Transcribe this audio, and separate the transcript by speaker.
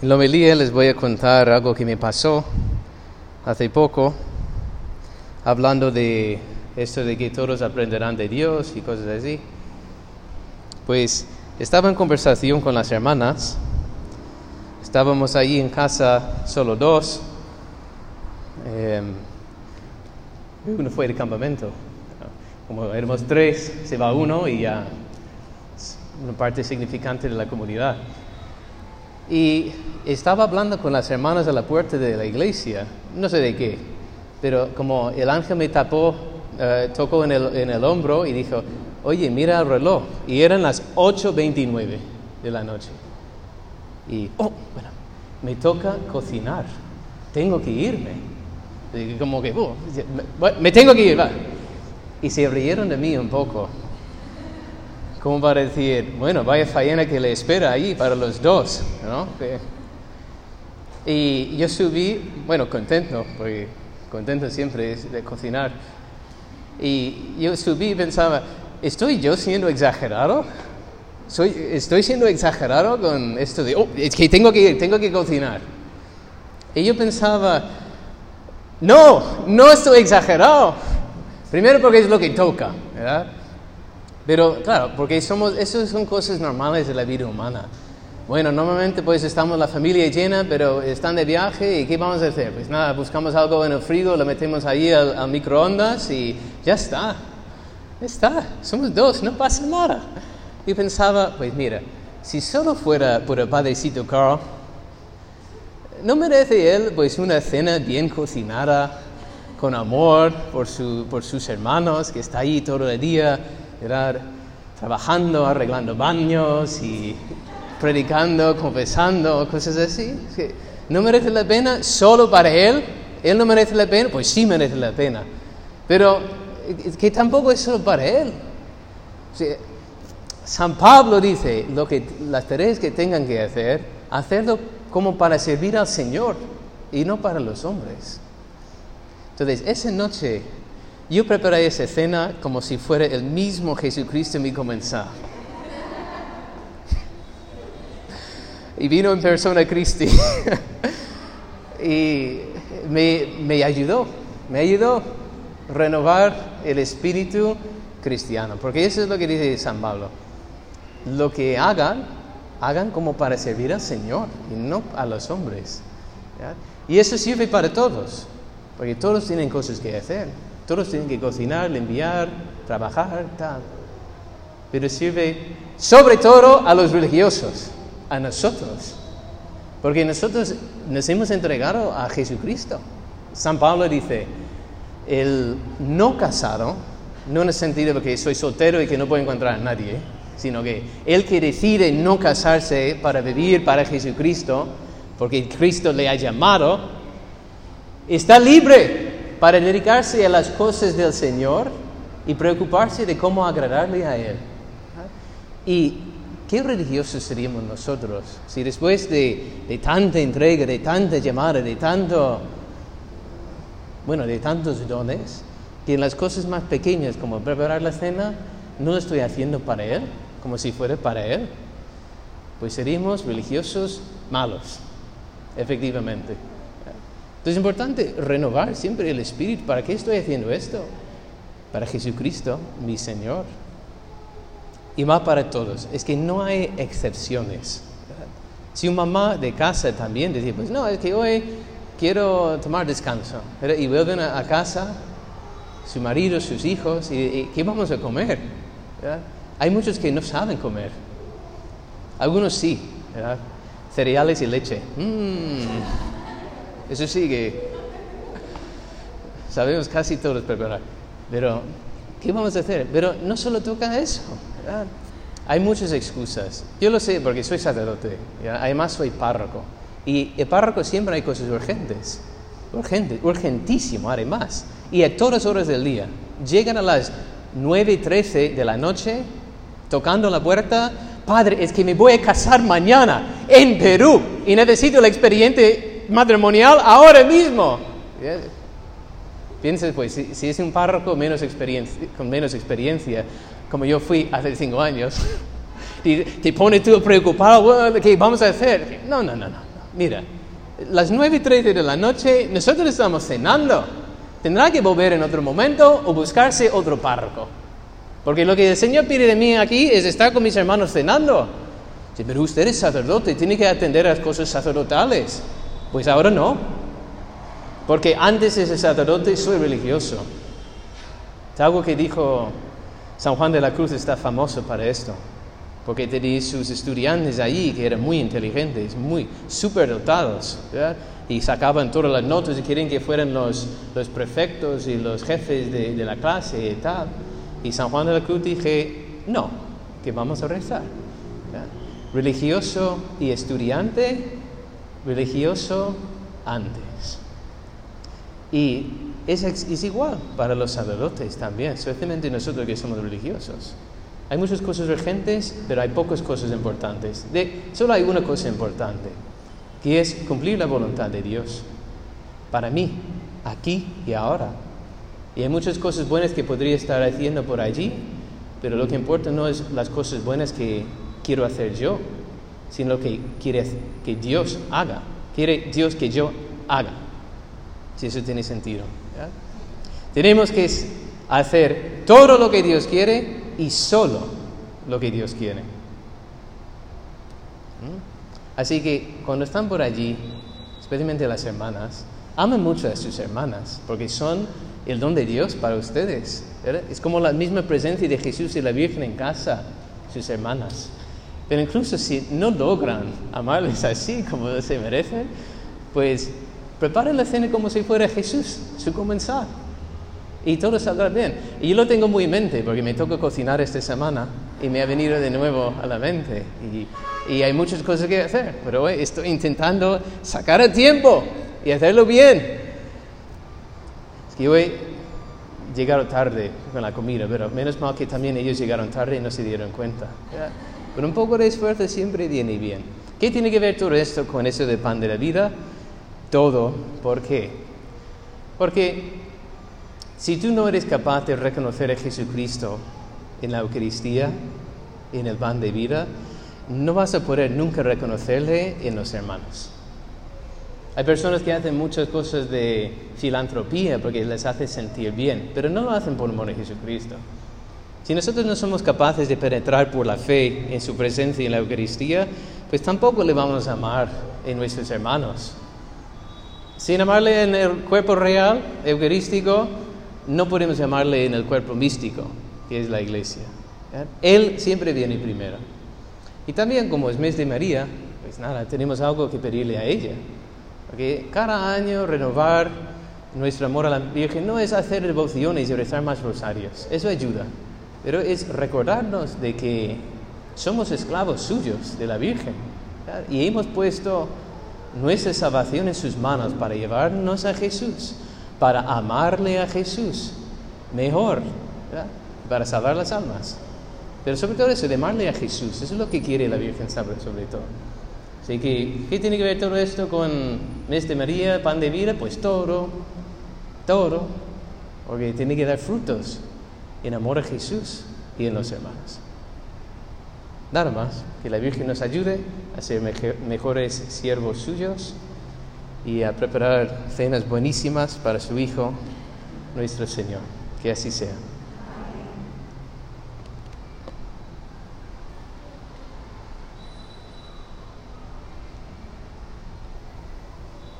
Speaker 1: En la homilía les voy a contar algo que me pasó hace poco, hablando de esto de que todos aprenderán de Dios y cosas así. Pues estaba en conversación con las hermanas, estábamos allí en casa solo dos, eh, uno fue de campamento, como éramos tres, se va uno y ya una parte significante de la comunidad. Y estaba hablando con las hermanas a la puerta de la iglesia, no sé de qué, pero como el ángel me tapó, eh, tocó en el, en el hombro y dijo, oye, mira el reloj. Y eran las 8.29 de la noche. Y, oh, bueno, me toca cocinar, tengo que irme. Y como que, oh, me, tengo que ir, va. Y se rieron de mí un poco. ¿Cómo va a decir, bueno, vaya faena que le espera ahí para los dos, ¿no? Y yo subí, bueno, contento, porque contento siempre es de cocinar. Y yo subí y pensaba, ¿estoy yo siendo exagerado? Soy, ¿Estoy siendo exagerado con esto de, oh, es que tengo que tengo que cocinar? Y yo pensaba, no, no estoy exagerado. Primero porque es lo que toca, ¿verdad? Pero claro, porque somos, eso son cosas normales de la vida humana. Bueno, normalmente pues estamos la familia llena, pero están de viaje y ¿qué vamos a hacer? Pues nada, buscamos algo en el frigo, lo metemos ahí al, microondas y ya está. Ya está, somos dos, no pasa nada. Y pensaba, pues mira, si solo fuera por el padrecito Carl, ¿no merece él pues una cena bien cocinada, con amor por, su, por sus hermanos, que está ahí todo el día? trabajando, arreglando baños y predicando, confesando, cosas así. ¿No merece la pena solo para Él? ¿Él no merece la pena? Pues sí merece la pena. Pero que tampoco es solo para Él. San Pablo dice, lo que, las tareas que tengan que hacer, hacerlo como para servir al Señor y no para los hombres. Entonces, esa noche yo preparé esa cena como si fuera el mismo Jesucristo mi comenzar. Y vino en persona Cristo y me, ayudó, me ayudó a renovar el espíritu cristiano, porque eso es lo que dice San Pablo. Lo que hagan, hagan como para servir al Señor y no a los hombres. Y eso sirve para todos, porque todos tienen cosas que hacer. Todos tienen que cocinar, limpiar, trabajar, tal. Pero sirve sobre todo a los religiosos, a nosotros. Porque nosotros nos hemos entregado a Jesucristo. San Pablo dice, el no casado, no en el sentido de que soy soltero y que no puedo encontrar a nadie, sino que el que decide no casarse para vivir para Jesucristo, porque Cristo le ha llamado, está libre para dedicarse a las cosas del Señor y preocuparse de cómo agradarle a Él. Y qué religiosos seríamos nosotros si después de, tanta entrega, de tanta llamada, de tanto, bueno, de tantos dones, que en las cosas más pequeñas como preparar la cena, no lo estoy haciendo para Él, como si fuera para Él, pues seríamos religiosos malos, efectivamente. Entonces es importante renovar siempre el espíritu. ¿Para qué estoy haciendo esto? Para Jesucristo, mi Señor. Y va para todos. Es que no hay excepciones. Si un mamá de casa también decía, pues no, es que hoy quiero tomar descanso. Y vuelven a, casa, su marido, sus hijos, y, ¿qué vamos a comer? Hay muchos que no saben comer. Algunos sí, cereales y leche. Mm. Eso sí que sabemos casi todos preparar. Pero, ¿qué vamos a hacer? Pero no solo toca eso. Hay muchas excusas. Yo lo sé porque soy sacerdote. Además soy párroco. Y el párroco siempre hay cosas urgentes. Urgentes, urgentísimo además. Y a todas horas del día. Llegan a las 9 y 13 de la noche tocando la puerta. Padre, es que me voy a casar mañana en Perú y necesito la expediente matrimonial ahora mismo. Piensa, pues, si, es un párroco menos experiencia, con menos experiencia, como yo fui hace cinco años, te, te pone tú preocupado, ¿qué vamos a hacer? No, no, no, no. mira, las 9 y 13 de la noche, nosotros estamos cenando. Tendrá que volver en otro momento o buscarse otro párroco. Porque lo que el Señor pide de mí aquí es estar con mis hermanos cenando. pero usted es sacerdote, tiene que atender a las cosas sacerdotales. Pues ahora no. Porque antes de ser sacerdote soy religioso. Es algo que dijo San Juan de la Cruz, está famoso para esto porque tenía sus estudiantes ahí que eran muy inteligentes, muy superdotados, y sacaban todas las notas y querían que fueran los, los prefectos y los jefes de, de, la clase y tal. Y San Juan de la Cruz dije, no, que vamos a rezar. Religioso y estudiante, religioso antes. Y es, igual para los sacerdotes también, especialmente nosotros que somos religiosos. Hay muchas cosas urgentes, pero hay pocas cosas importantes. De, solo hay una cosa importante, que es cumplir la voluntad de Dios. Para mí, aquí y ahora. Y hay muchas cosas buenas que podría estar haciendo por allí, pero lo que importa no es las cosas buenas que quiero hacer yo, sino lo que quiere que Dios haga. Quiere Dios que yo haga. Si eso tiene sentido. Tenemos que hacer todo lo que Dios quiere y solo lo que Dios quiere. ¿Mm? Así que cuando están por allí, especialmente las hermanas, amen mucho a sus hermanas, porque son el don de Dios para ustedes. Es como la misma presencia de Jesús y la Virgen en casa, sus hermanas. Pero incluso si no logran amarles así como se merecen, pues preparen la cena como si fuera Jesús, su comenzar y todo saldrá bien. Y yo lo tengo muy en mente porque me toca cocinar esta semana y me ha venido de nuevo a la mente. Y, y hay muchas cosas que hacer, pero estoy intentando sacar el tiempo y hacerlo bien. Es que hoy llegaron tarde con la comida, pero menos mal que también ellos llegaron tarde y no se dieron cuenta. Con un poco de esfuerzo siempre viene bien. ¿Qué tiene que ver todo esto con eso de pan de la vida? Todo. ¿Por qué? Porque si tú no eres capaz de reconocer a Jesucristo en la Eucaristía, en el pan de vida, no vas a poder nunca reconocerle en los hermanos. Hay personas que hacen muchas cosas de filantropía porque les hace sentir bien, pero no lo hacen por amor a Jesucristo. Si nosotros no somos capaces de penetrar por la fe en su presencia en la Eucaristía, pues tampoco le vamos a amar en nuestros hermanos. Sin amarle en el cuerpo real, eucarístico, no podemos llamarle en el cuerpo místico, que es la iglesia. Él siempre viene primero. Y también como es mes de María, pues nada, tenemos algo que pedirle a ella. Porque cada año renovar nuestro amor a la Virgen no es hacer devociones y rezar más rosarios, eso ayuda, pero es recordarnos de que somos esclavos suyos de la Virgen y hemos puesto nuestra salvación en sus manos para llevarnos a Jesús para amarle a Jesús mejor, para salvar las almas. Pero sobre todo eso, de amarle a Jesús, eso es lo que quiere la Virgen sobre, sobre todo. Así que, ¿qué tiene que ver todo esto con mes de María, pan de vida? Pues todo, todo, porque tiene que dar frutos en amor a Jesús y en los hermanos. Nada más, que la Virgen nos ayude a ser mejores siervos suyos y a preparar cenas buenísimas para su Hijo, nuestro Señor. Que así sea.